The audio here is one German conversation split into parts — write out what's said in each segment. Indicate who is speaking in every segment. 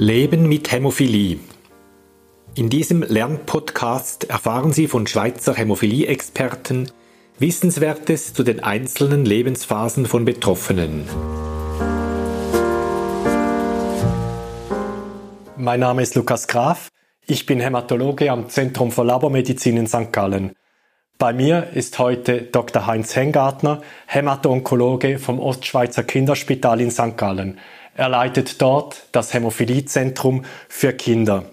Speaker 1: Leben mit Hämophilie. In diesem Lernpodcast erfahren Sie von Schweizer Hämophilie-Experten Wissenswertes zu den einzelnen Lebensphasen von Betroffenen.
Speaker 2: Mein Name ist Lukas Graf. Ich bin Hämatologe am Zentrum für Labormedizin in St. Gallen. Bei mir ist heute Dr. Heinz Hengartner, Hämato-Onkologe vom Ostschweizer Kinderspital in St. Gallen. Er leitet dort das Hämophiliezentrum für Kinder.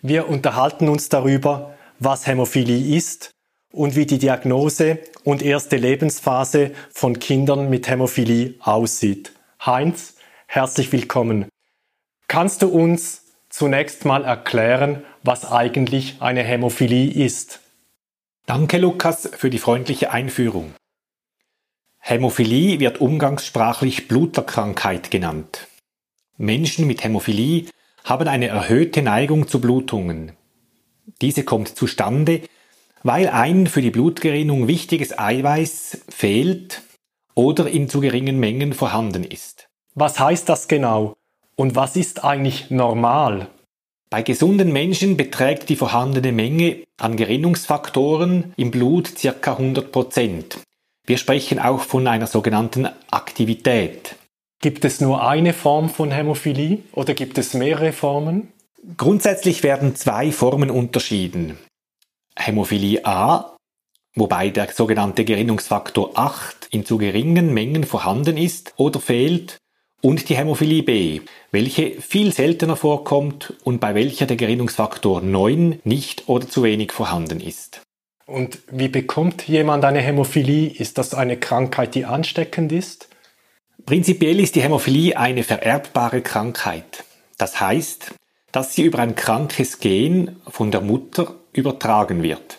Speaker 2: Wir unterhalten uns darüber, was Hämophilie ist und wie die Diagnose und erste Lebensphase von Kindern mit Hämophilie aussieht. Heinz, herzlich willkommen. Kannst du uns zunächst mal erklären, was eigentlich eine Hämophilie ist?
Speaker 1: Danke, Lukas, für die freundliche Einführung. Hämophilie wird umgangssprachlich Bluterkrankheit genannt. Menschen mit Hämophilie haben eine erhöhte Neigung zu Blutungen. Diese kommt zustande, weil ein für die Blutgerinnung wichtiges Eiweiß fehlt oder in zu geringen Mengen vorhanden ist.
Speaker 2: Was heißt das genau? Und was ist eigentlich normal?
Speaker 1: Bei gesunden Menschen beträgt die vorhandene Menge an Gerinnungsfaktoren im Blut ca. 100 Prozent. Wir sprechen auch von einer sogenannten Aktivität.
Speaker 2: Gibt es nur eine Form von Hämophilie oder gibt es mehrere Formen?
Speaker 1: Grundsätzlich werden zwei Formen unterschieden. Hämophilie A, wobei der sogenannte Gerinnungsfaktor 8 in zu geringen Mengen vorhanden ist oder fehlt, und die Hämophilie B, welche viel seltener vorkommt und bei welcher der Gerinnungsfaktor 9 nicht oder zu wenig vorhanden ist.
Speaker 2: Und wie bekommt jemand eine Hämophilie? Ist das eine Krankheit, die ansteckend ist?
Speaker 1: Prinzipiell ist die Hämophilie eine vererbbare Krankheit. Das heißt, dass sie über ein krankes Gen von der Mutter übertragen wird.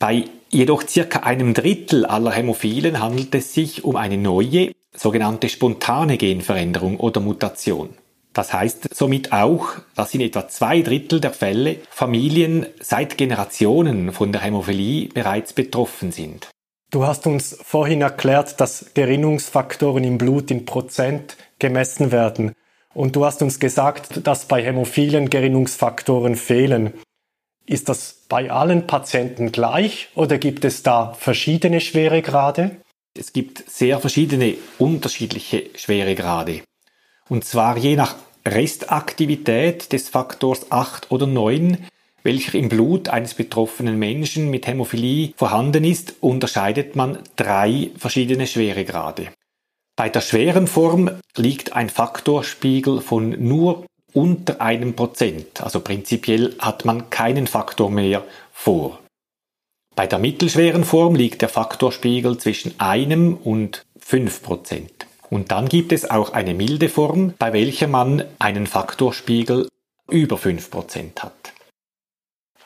Speaker 1: Bei jedoch circa einem Drittel aller Hämophilen handelt es sich um eine neue, sogenannte spontane Genveränderung oder Mutation. Das heißt somit auch, dass in etwa zwei Drittel der Fälle Familien seit Generationen von der Hämophilie bereits betroffen sind.
Speaker 2: Du hast uns vorhin erklärt, dass Gerinnungsfaktoren im Blut in Prozent gemessen werden. Und du hast uns gesagt, dass bei Hämophilen Gerinnungsfaktoren fehlen. Ist das bei allen Patienten gleich oder gibt es da verschiedene Schweregrade?
Speaker 1: Es gibt sehr verschiedene unterschiedliche Schweregrade. Und zwar je nach Restaktivität des Faktors 8 oder 9, welcher im Blut eines betroffenen Menschen mit Hämophilie vorhanden ist, unterscheidet man drei verschiedene Schweregrade. Bei der schweren Form liegt ein Faktorspiegel von nur unter einem Prozent, also prinzipiell hat man keinen Faktor mehr vor. Bei der mittelschweren Form liegt der Faktorspiegel zwischen einem und fünf Prozent. Und dann gibt es auch eine milde Form, bei welcher man einen Faktorspiegel über fünf Prozent hat.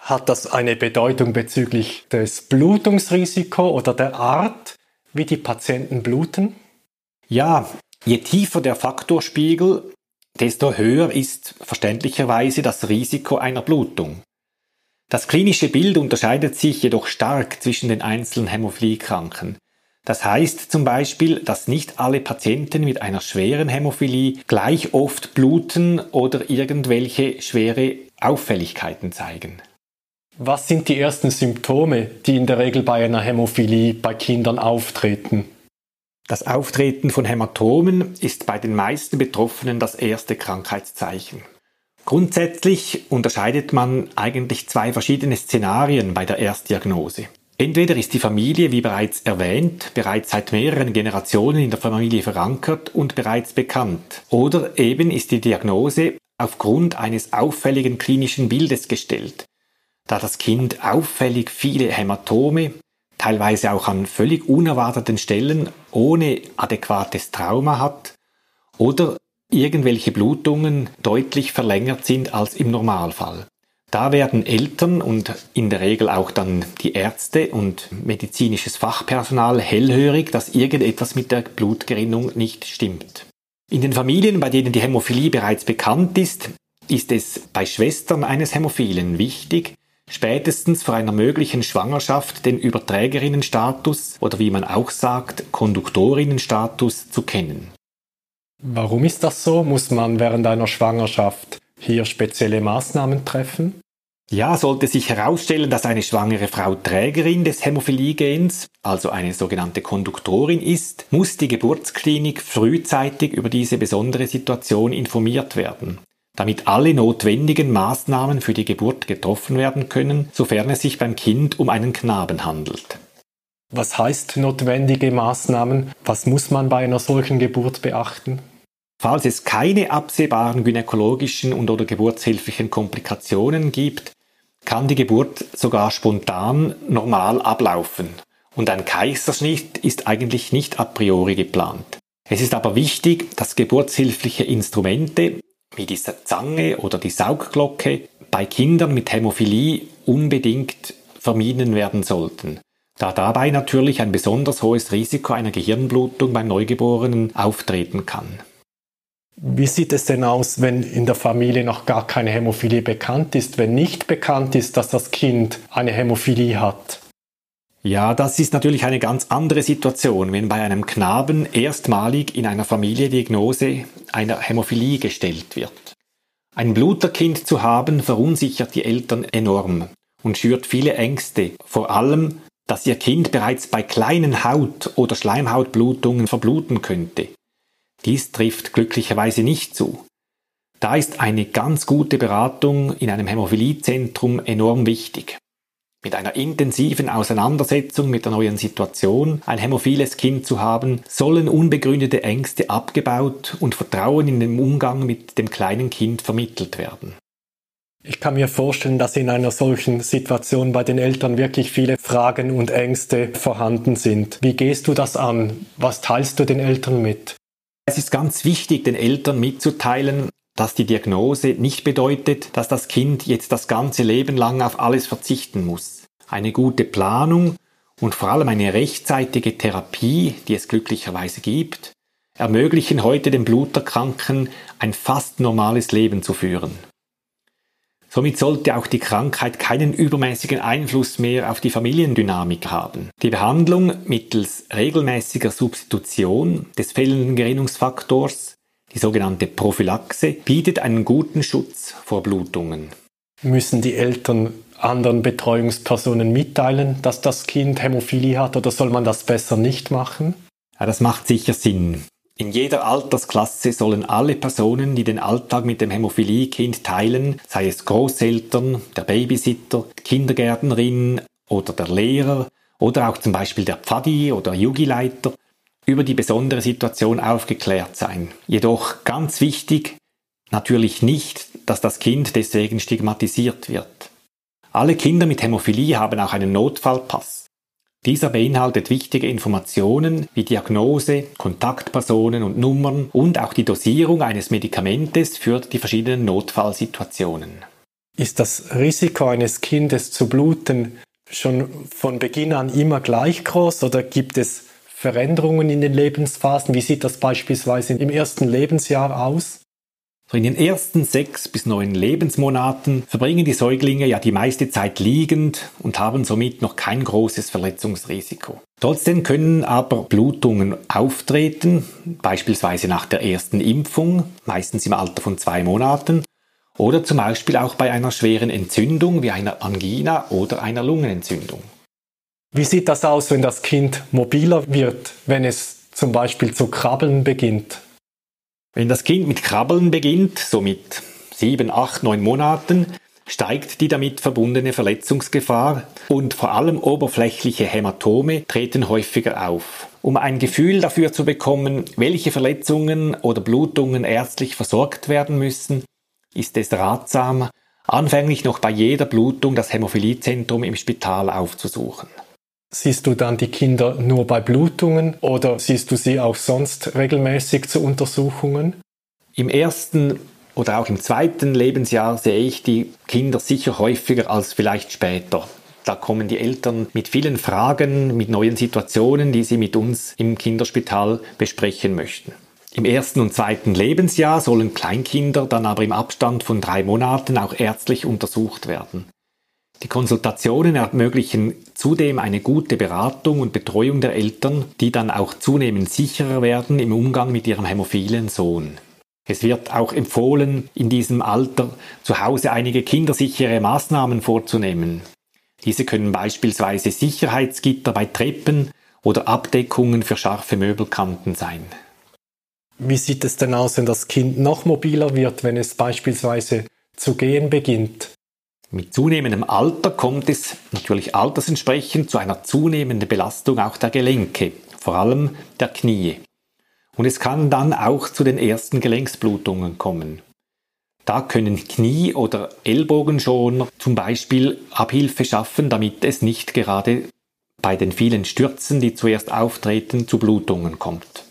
Speaker 2: Hat das eine Bedeutung bezüglich des Blutungsrisikos oder der Art, wie die Patienten bluten?
Speaker 1: Ja, je tiefer der Faktorspiegel, desto höher ist verständlicherweise das Risiko einer Blutung. Das klinische Bild unterscheidet sich jedoch stark zwischen den einzelnen Hämophiliekranken. Das heißt zum Beispiel, dass nicht alle Patienten mit einer schweren Hämophilie gleich oft bluten oder irgendwelche schwere Auffälligkeiten zeigen.
Speaker 2: Was sind die ersten Symptome, die in der Regel bei einer Hämophilie bei Kindern auftreten?
Speaker 1: Das Auftreten von Hämatomen ist bei den meisten Betroffenen das erste Krankheitszeichen. Grundsätzlich unterscheidet man eigentlich zwei verschiedene Szenarien bei der Erstdiagnose. Entweder ist die Familie, wie bereits erwähnt, bereits seit mehreren Generationen in der Familie verankert und bereits bekannt. Oder eben ist die Diagnose aufgrund eines auffälligen klinischen Bildes gestellt, da das Kind auffällig viele Hämatome, teilweise auch an völlig unerwarteten Stellen ohne adäquates Trauma hat oder irgendwelche Blutungen deutlich verlängert sind als im Normalfall. Da werden Eltern und in der Regel auch dann die Ärzte und medizinisches Fachpersonal hellhörig, dass irgendetwas mit der Blutgerinnung nicht stimmt. In den Familien, bei denen die Hämophilie bereits bekannt ist, ist es bei Schwestern eines Hämophilen wichtig, spätestens vor einer möglichen Schwangerschaft den Überträgerinnenstatus oder wie man auch sagt, Konduktorinnenstatus zu kennen.
Speaker 2: Warum ist das so? Muss man während einer Schwangerschaft hier spezielle Maßnahmen treffen?
Speaker 1: Ja, sollte sich herausstellen, dass eine schwangere Frau Trägerin des Hämophilie-Gens, also eine sogenannte Konduktorin ist, muss die Geburtsklinik frühzeitig über diese besondere Situation informiert werden, damit alle notwendigen Maßnahmen für die Geburt getroffen werden können, sofern es sich beim Kind um einen Knaben handelt.
Speaker 2: Was heißt notwendige Maßnahmen? Was muss man bei einer solchen Geburt beachten?
Speaker 1: Falls es keine absehbaren gynäkologischen und oder geburtshilflichen Komplikationen gibt, kann die Geburt sogar spontan normal ablaufen und ein Kaiserschnitt ist eigentlich nicht a priori geplant. Es ist aber wichtig, dass geburtshilfliche Instrumente wie die Zange oder die Saugglocke bei Kindern mit Hämophilie unbedingt vermieden werden sollten, da dabei natürlich ein besonders hohes Risiko einer Gehirnblutung beim Neugeborenen auftreten kann.
Speaker 2: Wie sieht es denn aus, wenn in der Familie noch gar keine Hämophilie bekannt ist, wenn nicht bekannt ist, dass das Kind eine Hämophilie hat?
Speaker 1: Ja, das ist natürlich eine ganz andere Situation, wenn bei einem Knaben erstmalig in einer Familie Diagnose einer Hämophilie gestellt wird. Ein Bluterkind zu haben verunsichert die Eltern enorm und schürt viele Ängste, vor allem, dass ihr Kind bereits bei kleinen Haut- oder Schleimhautblutungen verbluten könnte. Dies trifft glücklicherweise nicht zu. Da ist eine ganz gute Beratung in einem Hämophiliezentrum enorm wichtig. Mit einer intensiven Auseinandersetzung mit der neuen Situation ein hämophiles Kind zu haben, sollen unbegründete Ängste abgebaut und Vertrauen in den Umgang mit dem kleinen Kind vermittelt werden.
Speaker 2: Ich kann mir vorstellen, dass in einer solchen Situation bei den Eltern wirklich viele Fragen und Ängste vorhanden sind. Wie gehst du das an? Was teilst du den Eltern mit?
Speaker 1: Es ist ganz wichtig, den Eltern mitzuteilen, dass die Diagnose nicht bedeutet, dass das Kind jetzt das ganze Leben lang auf alles verzichten muss. Eine gute Planung und vor allem eine rechtzeitige Therapie, die es glücklicherweise gibt, ermöglichen heute den Bluterkranken ein fast normales Leben zu führen. Somit sollte auch die Krankheit keinen übermäßigen Einfluss mehr auf die Familiendynamik haben. Die Behandlung mittels regelmäßiger Substitution des fehlenden Gerinnungsfaktors, die sogenannte Prophylaxe, bietet einen guten Schutz vor Blutungen.
Speaker 2: Müssen die Eltern anderen Betreuungspersonen mitteilen, dass das Kind Hämophilie hat oder soll man das besser nicht machen?
Speaker 1: Ja, das macht sicher Sinn. In jeder Altersklasse sollen alle Personen, die den Alltag mit dem Hämophilie-Kind teilen, sei es Großeltern, der Babysitter, Kindergärtnerin oder der Lehrer oder auch zum Beispiel der Pfadi oder Jugileiter, über die besondere Situation aufgeklärt sein. Jedoch ganz wichtig, natürlich nicht, dass das Kind deswegen stigmatisiert wird. Alle Kinder mit Hämophilie haben auch einen Notfallpass. Dieser beinhaltet wichtige Informationen wie Diagnose, Kontaktpersonen und Nummern und auch die Dosierung eines Medikamentes für die verschiedenen Notfallsituationen.
Speaker 2: Ist das Risiko eines Kindes zu bluten schon von Beginn an immer gleich groß oder gibt es Veränderungen in den Lebensphasen? Wie sieht das beispielsweise im ersten Lebensjahr aus?
Speaker 1: So in den ersten sechs bis neun Lebensmonaten verbringen die Säuglinge ja die meiste Zeit liegend und haben somit noch kein großes Verletzungsrisiko. Trotzdem können aber Blutungen auftreten, beispielsweise nach der ersten Impfung, meistens im Alter von zwei Monaten, oder zum Beispiel auch bei einer schweren Entzündung wie einer Angina oder einer Lungenentzündung.
Speaker 2: Wie sieht das aus, wenn das Kind mobiler wird, wenn es zum Beispiel zu krabbeln beginnt?
Speaker 1: Wenn das Kind mit Krabbeln beginnt, so mit sieben, acht, neun Monaten, steigt die damit verbundene Verletzungsgefahr und vor allem oberflächliche Hämatome treten häufiger auf. Um ein Gefühl dafür zu bekommen, welche Verletzungen oder Blutungen ärztlich versorgt werden müssen, ist es ratsam, anfänglich noch bei jeder Blutung das Hämophiliezentrum im Spital aufzusuchen.
Speaker 2: Siehst du dann die Kinder nur bei Blutungen oder siehst du sie auch sonst regelmäßig zu Untersuchungen?
Speaker 1: Im ersten oder auch im zweiten Lebensjahr sehe ich die Kinder sicher häufiger als vielleicht später. Da kommen die Eltern mit vielen Fragen, mit neuen Situationen, die sie mit uns im Kinderspital besprechen möchten. Im ersten und zweiten Lebensjahr sollen Kleinkinder dann aber im Abstand von drei Monaten auch ärztlich untersucht werden. Die Konsultationen ermöglichen zudem eine gute Beratung und Betreuung der Eltern, die dann auch zunehmend sicherer werden im Umgang mit ihrem hämophilen Sohn. Es wird auch empfohlen, in diesem Alter zu Hause einige kindersichere Maßnahmen vorzunehmen. Diese können beispielsweise Sicherheitsgitter bei Treppen oder Abdeckungen für scharfe Möbelkanten sein.
Speaker 2: Wie sieht es denn aus, wenn das Kind noch mobiler wird, wenn es beispielsweise zu gehen beginnt?
Speaker 1: Mit zunehmendem Alter kommt es natürlich altersentsprechend zu einer zunehmenden Belastung auch der Gelenke, vor allem der Knie. Und es kann dann auch zu den ersten Gelenksblutungen kommen. Da können Knie- oder Ellbogenschoner zum Beispiel Abhilfe schaffen, damit es nicht gerade bei den vielen Stürzen, die zuerst auftreten, zu Blutungen kommt.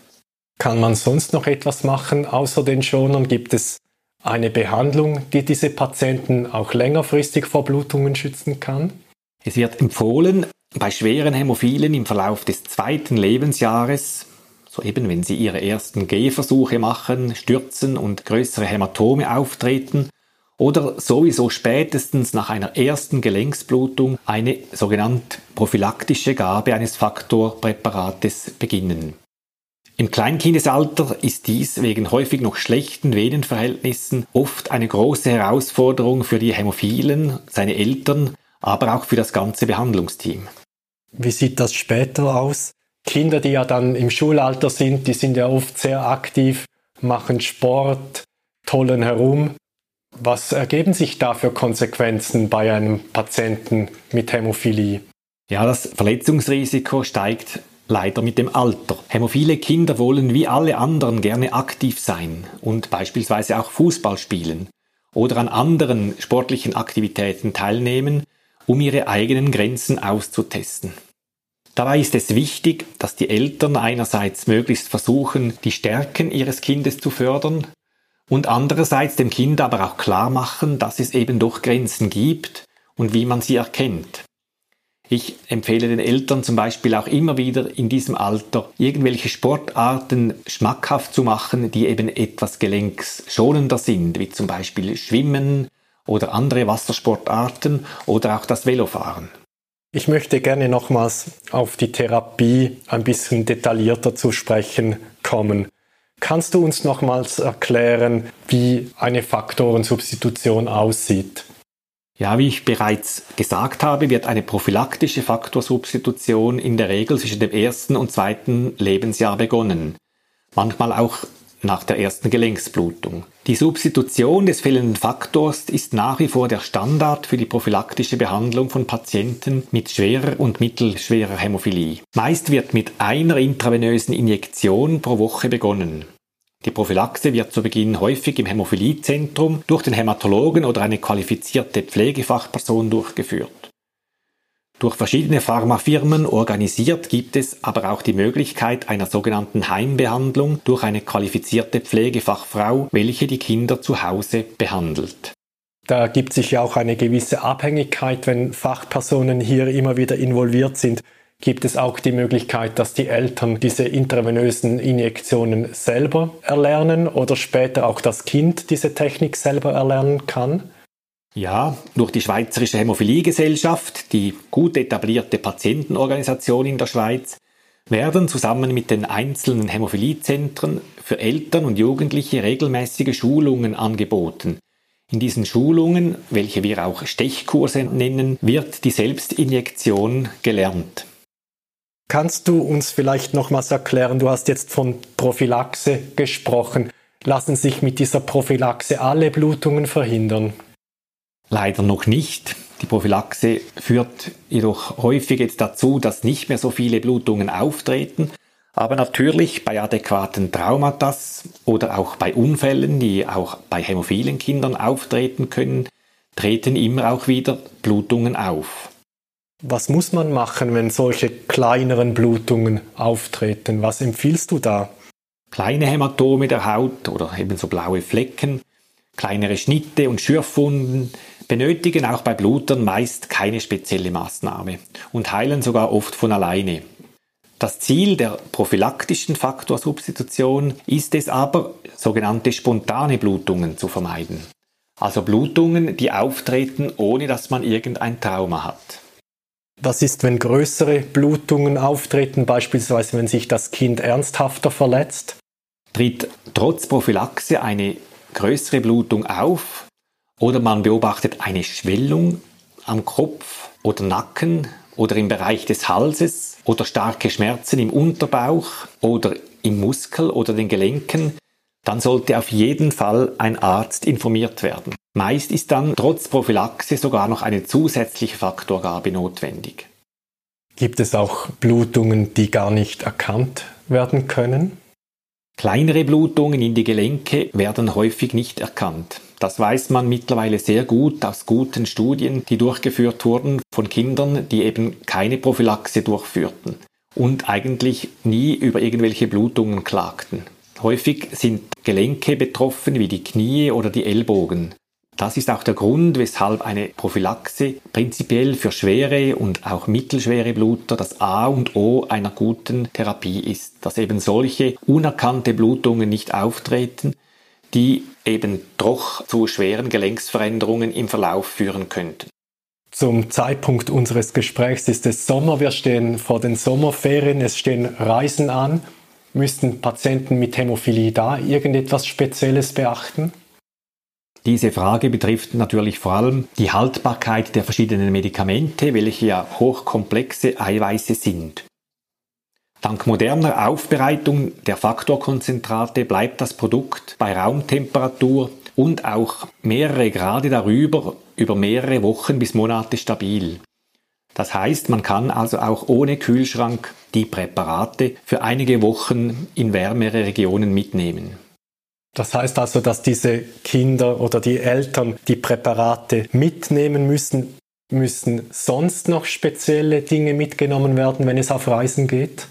Speaker 2: Kann man sonst noch etwas machen außer den Schonern? Gibt es eine Behandlung, die diese Patienten auch längerfristig vor Blutungen schützen kann?
Speaker 1: Es wird empfohlen, bei schweren Hämophilen im Verlauf des zweiten Lebensjahres, so eben wenn sie ihre ersten Gehversuche machen, stürzen und größere Hämatome auftreten, oder sowieso spätestens nach einer ersten Gelenksblutung eine sogenannte prophylaktische Gabe eines Faktorpräparates beginnen. Im Kleinkindesalter ist dies wegen häufig noch schlechten Venenverhältnissen oft eine große Herausforderung für die Hämophilen, seine Eltern, aber auch für das ganze Behandlungsteam.
Speaker 2: Wie sieht das später aus? Kinder, die ja dann im Schulalter sind, die sind ja oft sehr aktiv, machen Sport, tollen herum. Was ergeben sich da für Konsequenzen bei einem Patienten mit Hämophilie?
Speaker 1: Ja, das Verletzungsrisiko steigt leider mit dem Alter. Hämophile Kinder wollen wie alle anderen gerne aktiv sein und beispielsweise auch Fußball spielen oder an anderen sportlichen Aktivitäten teilnehmen, um ihre eigenen Grenzen auszutesten. Dabei ist es wichtig, dass die Eltern einerseits möglichst versuchen, die Stärken ihres Kindes zu fördern und andererseits dem Kind aber auch klar machen, dass es eben doch Grenzen gibt und wie man sie erkennt. Ich empfehle den Eltern zum Beispiel auch immer wieder in diesem Alter irgendwelche Sportarten schmackhaft zu machen, die eben etwas gelenksschonender sind, wie zum Beispiel Schwimmen oder andere Wassersportarten oder auch das Velofahren.
Speaker 2: Ich möchte gerne nochmals auf die Therapie ein bisschen detaillierter zu sprechen kommen. Kannst du uns nochmals erklären, wie eine Faktorensubstitution aussieht?
Speaker 1: Ja, wie ich bereits gesagt habe, wird eine prophylaktische Faktorsubstitution in der Regel zwischen dem ersten und zweiten Lebensjahr begonnen. Manchmal auch nach der ersten Gelenksblutung. Die Substitution des fehlenden Faktors ist nach wie vor der Standard für die prophylaktische Behandlung von Patienten mit schwerer und mittelschwerer Hämophilie. Meist wird mit einer intravenösen Injektion pro Woche begonnen. Die Prophylaxe wird zu Beginn häufig im Hämophiliezentrum durch den Hämatologen oder eine qualifizierte Pflegefachperson durchgeführt. Durch verschiedene Pharmafirmen organisiert gibt es aber auch die Möglichkeit einer sogenannten Heimbehandlung durch eine qualifizierte Pflegefachfrau, welche die Kinder zu Hause behandelt.
Speaker 2: Da gibt sich ja auch eine gewisse Abhängigkeit, wenn Fachpersonen hier immer wieder involviert sind gibt es auch die Möglichkeit, dass die Eltern diese intravenösen Injektionen selber erlernen oder später auch das Kind diese Technik selber erlernen kann?
Speaker 1: Ja, durch die Schweizerische Hämophiliegesellschaft, die gut etablierte Patientenorganisation in der Schweiz, werden zusammen mit den einzelnen Hämophiliezentren für Eltern und Jugendliche regelmäßige Schulungen angeboten. In diesen Schulungen, welche wir auch Stechkurse nennen, wird die Selbstinjektion gelernt.
Speaker 2: Kannst du uns vielleicht nochmals erklären, du hast jetzt von Prophylaxe gesprochen. Lassen sich mit dieser Prophylaxe alle Blutungen verhindern?
Speaker 1: Leider noch nicht. Die Prophylaxe führt jedoch häufig jetzt dazu, dass nicht mehr so viele Blutungen auftreten. Aber natürlich bei adäquaten Traumata oder auch bei Unfällen, die auch bei hämophilen Kindern auftreten können, treten immer auch wieder Blutungen auf.
Speaker 2: Was muss man machen, wenn solche kleineren Blutungen auftreten? Was empfiehlst du da?
Speaker 1: Kleine Hämatome der Haut oder ebenso blaue Flecken, kleinere Schnitte und Schürfwunden benötigen auch bei Blutern meist keine spezielle Maßnahme und heilen sogar oft von alleine. Das Ziel der prophylaktischen Faktorsubstitution ist es aber, sogenannte spontane Blutungen zu vermeiden. Also Blutungen, die auftreten, ohne dass man irgendein Trauma hat.
Speaker 2: Was ist, wenn größere Blutungen auftreten, beispielsweise wenn sich das Kind ernsthafter verletzt?
Speaker 1: Tritt trotz Prophylaxe eine größere Blutung auf oder man beobachtet eine Schwellung am Kopf oder Nacken oder im Bereich des Halses oder starke Schmerzen im Unterbauch oder im Muskel oder den Gelenken, dann sollte auf jeden Fall ein Arzt informiert werden. Meist ist dann trotz Prophylaxe sogar noch eine zusätzliche Faktorgabe notwendig.
Speaker 2: Gibt es auch Blutungen, die gar nicht erkannt werden können?
Speaker 1: Kleinere Blutungen in die Gelenke werden häufig nicht erkannt. Das weiß man mittlerweile sehr gut aus guten Studien, die durchgeführt wurden von Kindern, die eben keine Prophylaxe durchführten und eigentlich nie über irgendwelche Blutungen klagten. Häufig sind Gelenke betroffen wie die Knie oder die Ellbogen. Das ist auch der Grund, weshalb eine Prophylaxe prinzipiell für schwere und auch mittelschwere Bluter das A und O einer guten Therapie ist, dass eben solche unerkannte Blutungen nicht auftreten, die eben doch zu schweren Gelenksveränderungen im Verlauf führen könnten.
Speaker 2: Zum Zeitpunkt unseres Gesprächs ist es Sommer, wir stehen vor den Sommerferien, es stehen Reisen an. Müssten Patienten mit Hämophilie da irgendetwas Spezielles beachten?
Speaker 1: Diese Frage betrifft natürlich vor allem die Haltbarkeit der verschiedenen Medikamente, welche ja hochkomplexe Eiweiße sind. Dank moderner Aufbereitung der Faktorkonzentrate bleibt das Produkt bei Raumtemperatur und auch mehrere Grade darüber über mehrere Wochen bis Monate stabil. Das heißt, man kann also auch ohne Kühlschrank die Präparate für einige Wochen in wärmere Regionen mitnehmen.
Speaker 2: Das heißt also, dass diese Kinder oder die Eltern die Präparate mitnehmen müssen. Müssen sonst noch spezielle Dinge mitgenommen werden, wenn es auf Reisen geht?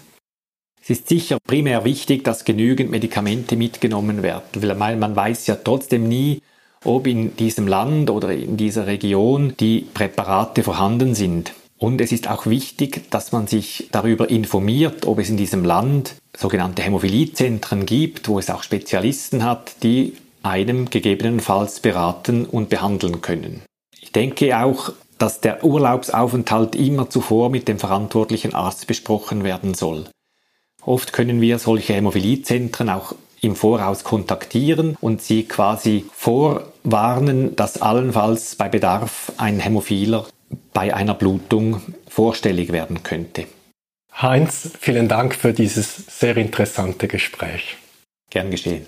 Speaker 1: Es ist sicher primär wichtig, dass genügend Medikamente mitgenommen werden, weil man weiß ja trotzdem nie, ob in diesem Land oder in dieser Region die Präparate vorhanden sind. Und es ist auch wichtig, dass man sich darüber informiert, ob es in diesem Land sogenannte Hämophiliezentren gibt, wo es auch Spezialisten hat, die einem gegebenenfalls beraten und behandeln können. Ich denke auch, dass der Urlaubsaufenthalt immer zuvor mit dem verantwortlichen Arzt besprochen werden soll. Oft können wir solche Hämophiliezentren auch im Voraus kontaktieren und sie quasi vorwarnen, dass allenfalls bei Bedarf ein Hämophiler bei einer Blutung vorstellig werden könnte.
Speaker 2: Heinz, vielen Dank für dieses sehr interessante Gespräch.
Speaker 1: Gern geschehen.